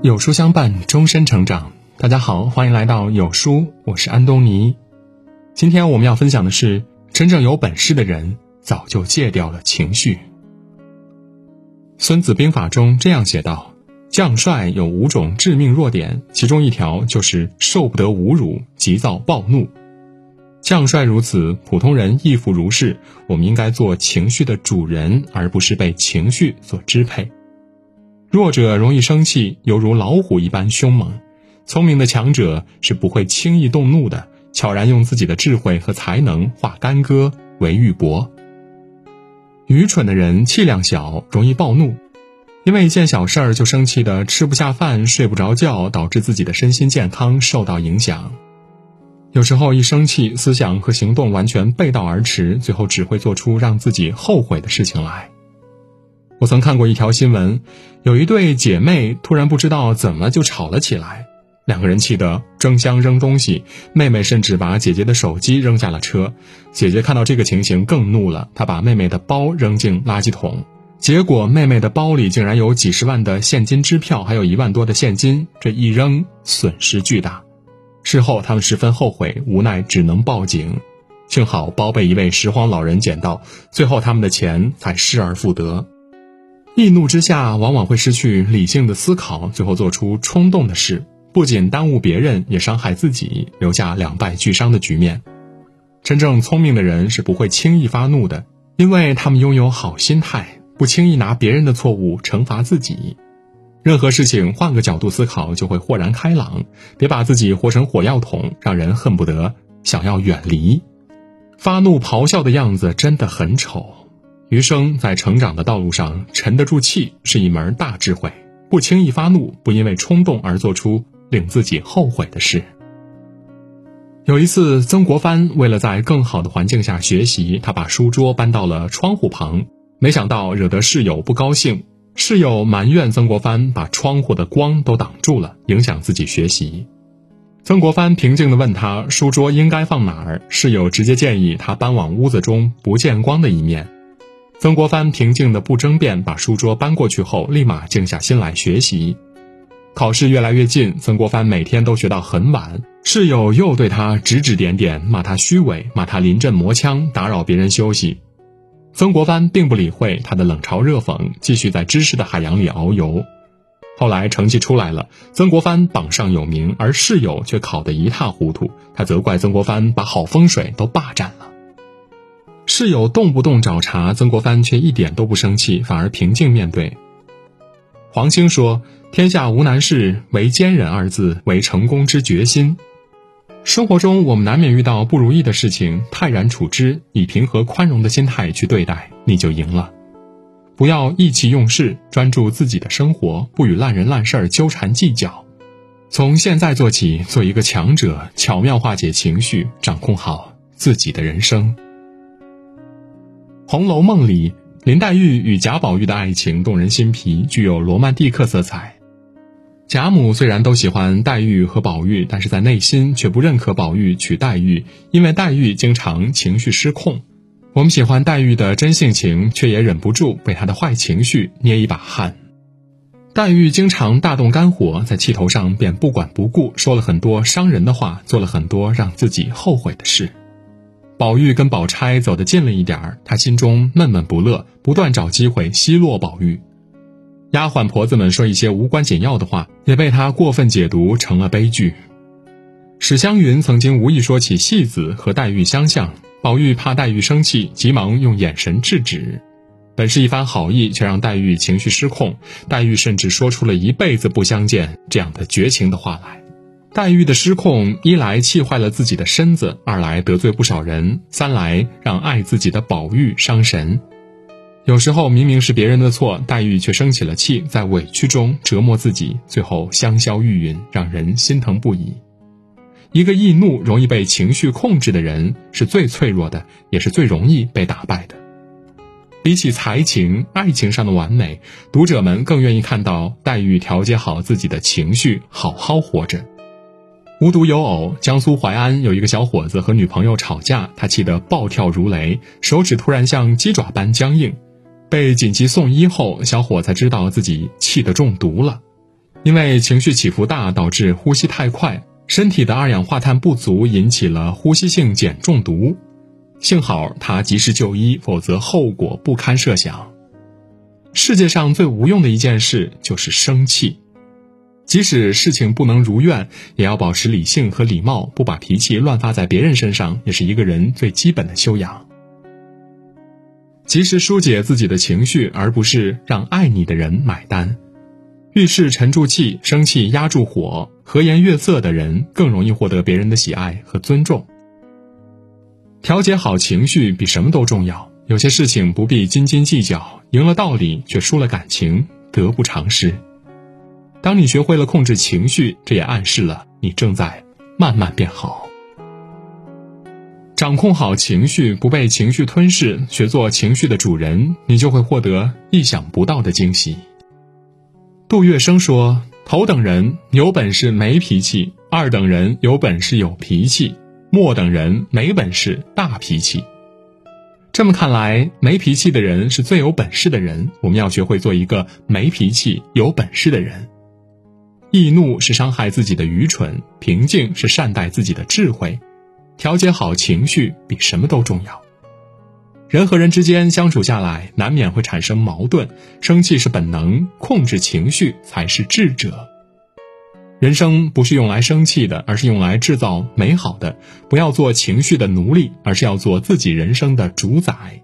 有书相伴，终身成长。大家好，欢迎来到有书，我是安东尼。今天我们要分享的是，真正有本事的人早就戒掉了情绪。《孙子兵法》中这样写道：“将帅有五种致命弱点，其中一条就是受不得侮辱，急躁暴怒。将帅如此，普通人亦复如是。我们应该做情绪的主人，而不是被情绪所支配。”弱者容易生气，犹如老虎一般凶猛；聪明的强者是不会轻易动怒的，悄然用自己的智慧和才能化干戈为玉帛。愚蠢的人气量小，容易暴怒，因为一件小事儿就生气的吃不下饭、睡不着觉，导致自己的身心健康受到影响。有时候一生气，思想和行动完全背道而驰，最后只会做出让自己后悔的事情来。我曾看过一条新闻，有一对姐妹突然不知道怎么就吵了起来，两个人气得争相扔东西，妹妹甚至把姐姐的手机扔下了车。姐姐看到这个情形更怒了，她把妹妹的包扔进垃圾桶，结果妹妹的包里竟然有几十万的现金支票，还有一万多的现金，这一扔损失巨大。事后他们十分后悔，无奈只能报警。幸好包被一位拾荒老人捡到，最后他们的钱才失而复得。易怒之下，往往会失去理性的思考，最后做出冲动的事，不仅耽误别人，也伤害自己，留下两败俱伤的局面。真正聪明的人是不会轻易发怒的，因为他们拥有好心态，不轻易拿别人的错误惩罚自己。任何事情换个角度思考，就会豁然开朗。别把自己活成火药桶，让人恨不得想要远离。发怒咆哮的样子真的很丑。余生在成长的道路上，沉得住气是一门大智慧。不轻易发怒，不因为冲动而做出令自己后悔的事。有一次，曾国藩为了在更好的环境下学习，他把书桌搬到了窗户旁，没想到惹得室友不高兴。室友埋怨曾国藩把窗户的光都挡住了，影响自己学习。曾国藩平静地问他：“书桌应该放哪儿？”室友直接建议他搬往屋子中不见光的一面。曾国藩平静的不争辩，把书桌搬过去后，立马静下心来学习。考试越来越近，曾国藩每天都学到很晚。室友又对他指指点点，骂他虚伪，骂他临阵磨枪，打扰别人休息。曾国藩并不理会他的冷嘲热讽，继续在知识的海洋里遨游。后来成绩出来了，曾国藩榜上有名，而室友却考得一塌糊涂。他责怪曾国藩把好风水都霸占。室友动不动找茬，曾国藩却一点都不生气，反而平静面对。黄兴说：“天下无难事，唯坚忍二字为成功之决心。”生活中我们难免遇到不如意的事情，泰然处之，以平和宽容的心态去对待，你就赢了。不要意气用事，专注自己的生活，不与烂人烂事儿纠缠计较。从现在做起，做一个强者，巧妙化解情绪，掌控好自己的人生。《红楼梦》里，林黛玉与贾宝玉的爱情动人心脾，具有罗曼蒂克色彩。贾母虽然都喜欢黛玉和宝玉，但是在内心却不认可宝玉娶黛玉，因为黛玉经常情绪失控。我们喜欢黛玉的真性情，却也忍不住被她的坏情绪捏一把汗。黛玉经常大动肝火，在气头上便不管不顾，说了很多伤人的话，做了很多让自己后悔的事。宝玉跟宝钗走得近了一点儿，他心中闷闷不乐，不断找机会奚落宝玉。丫鬟婆子们说一些无关紧要的话，也被他过分解读成了悲剧。史湘云曾经无意说起戏子和黛玉相像，宝玉怕黛玉生气，急忙用眼神制止。本是一番好意，却让黛玉情绪失控，黛玉甚至说出了一辈子不相见这样的绝情的话来。黛玉的失控，一来气坏了自己的身子，二来得罪不少人，三来让爱自己的宝玉伤神。有时候明明是别人的错，黛玉却生起了气，在委屈中折磨自己，最后香消玉殒，让人心疼不已。一个易怒、容易被情绪控制的人，是最脆弱的，也是最容易被打败的。比起才情、爱情上的完美，读者们更愿意看到黛玉调节好自己的情绪，好好活着。无独有偶，江苏淮安有一个小伙子和女朋友吵架，他气得暴跳如雷，手指突然像鸡爪般僵硬。被紧急送医后，小伙才知道自己气得中毒了。因为情绪起伏大，导致呼吸太快，身体的二氧化碳不足，引起了呼吸性碱中毒。幸好他及时就医，否则后果不堪设想。世界上最无用的一件事就是生气，即使事情不能如愿，也要保持理性和礼貌，不把脾气乱发在别人身上，也是一个人最基本的修养。及时疏解自己的情绪，而不是让爱你的人买单。遇事沉住气，生气压住火，和颜悦色的人更容易获得别人的喜爱和尊重。调节好情绪比什么都重要。有些事情不必斤斤计较，赢了道理却输了感情，得不偿失。当你学会了控制情绪，这也暗示了你正在慢慢变好。掌控好情绪，不被情绪吞噬，学做情绪的主人，你就会获得意想不到的惊喜。杜月笙说：“头等人有本事没脾气，二等人有本事有脾气。”末等人没本事，大脾气。这么看来，没脾气的人是最有本事的人。我们要学会做一个没脾气、有本事的人。易怒是伤害自己的愚蠢，平静是善待自己的智慧。调节好情绪比什么都重要。人和人之间相处下来，难免会产生矛盾。生气是本能，控制情绪才是智者。人生不是用来生气的，而是用来制造美好的。不要做情绪的奴隶，而是要做自己人生的主宰。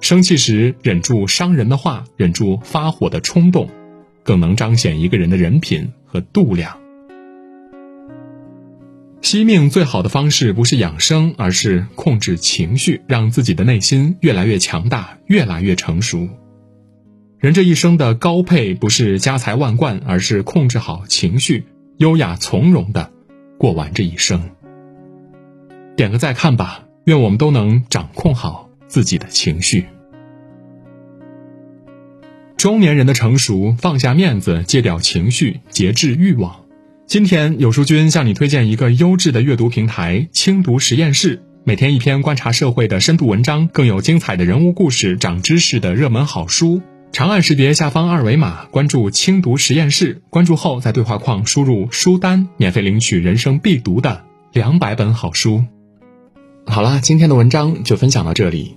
生气时忍住伤人的话，忍住发火的冲动，更能彰显一个人的人品和度量。惜命最好的方式不是养生，而是控制情绪，让自己的内心越来越强大，越来越成熟。人这一生的高配不是家财万贯，而是控制好情绪，优雅从容的过完这一生。点个再看吧，愿我们都能掌控好自己的情绪。中年人的成熟，放下面子，戒掉情绪，节制欲望。今天有书君向你推荐一个优质的阅读平台——轻读实验室，每天一篇观察社会的深度文章，更有精彩的人物故事、长知识的热门好书。长按识别下方二维码，关注“轻读实验室”。关注后，在对话框输入“书单”，免费领取人生必读的两百本好书。好啦，今天的文章就分享到这里。